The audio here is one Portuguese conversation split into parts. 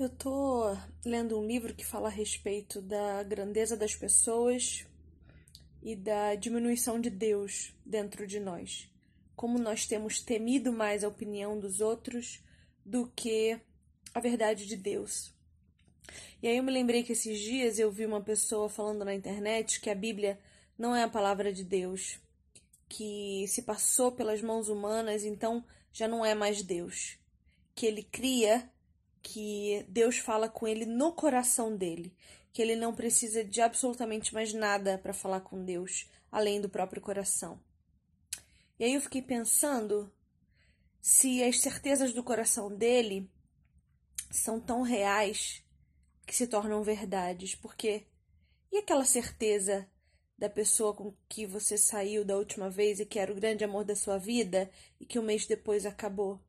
Eu tô lendo um livro que fala a respeito da grandeza das pessoas e da diminuição de Deus dentro de nós. Como nós temos temido mais a opinião dos outros do que a verdade de Deus. E aí eu me lembrei que esses dias eu vi uma pessoa falando na internet que a Bíblia não é a palavra de Deus, que se passou pelas mãos humanas, então já não é mais Deus, que ele cria que Deus fala com ele no coração dele, que ele não precisa de absolutamente mais nada para falar com Deus, além do próprio coração. E aí eu fiquei pensando se as certezas do coração dele são tão reais que se tornam verdades, porque e aquela certeza da pessoa com que você saiu da última vez e que era o grande amor da sua vida e que um mês depois acabou?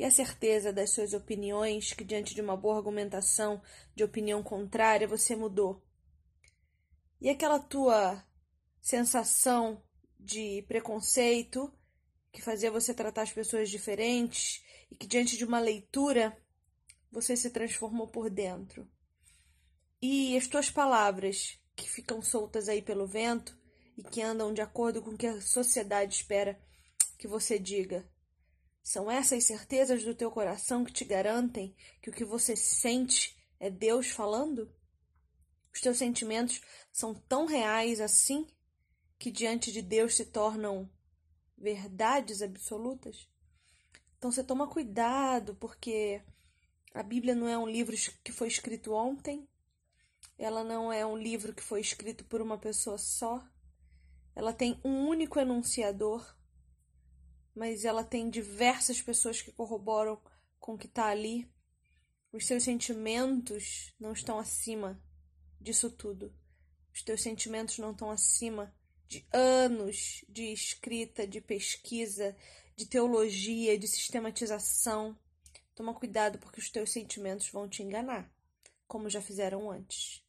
E a certeza das suas opiniões que, diante de uma boa argumentação de opinião contrária, você mudou. E aquela tua sensação de preconceito que fazia você tratar as pessoas diferentes e que, diante de uma leitura, você se transformou por dentro. E as tuas palavras que ficam soltas aí pelo vento e que andam de acordo com o que a sociedade espera que você diga são essas certezas do teu coração que te garantem que o que você sente é Deus falando? Os teus sentimentos são tão reais assim que diante de Deus se tornam verdades absolutas? Então você toma cuidado, porque a Bíblia não é um livro que foi escrito ontem, ela não é um livro que foi escrito por uma pessoa só, ela tem um único enunciador mas ela tem diversas pessoas que corroboram com o que está ali. Os seus sentimentos não estão acima disso tudo. Os teus sentimentos não estão acima de anos de escrita, de pesquisa, de teologia, de sistematização. Toma cuidado porque os teus sentimentos vão te enganar, como já fizeram antes.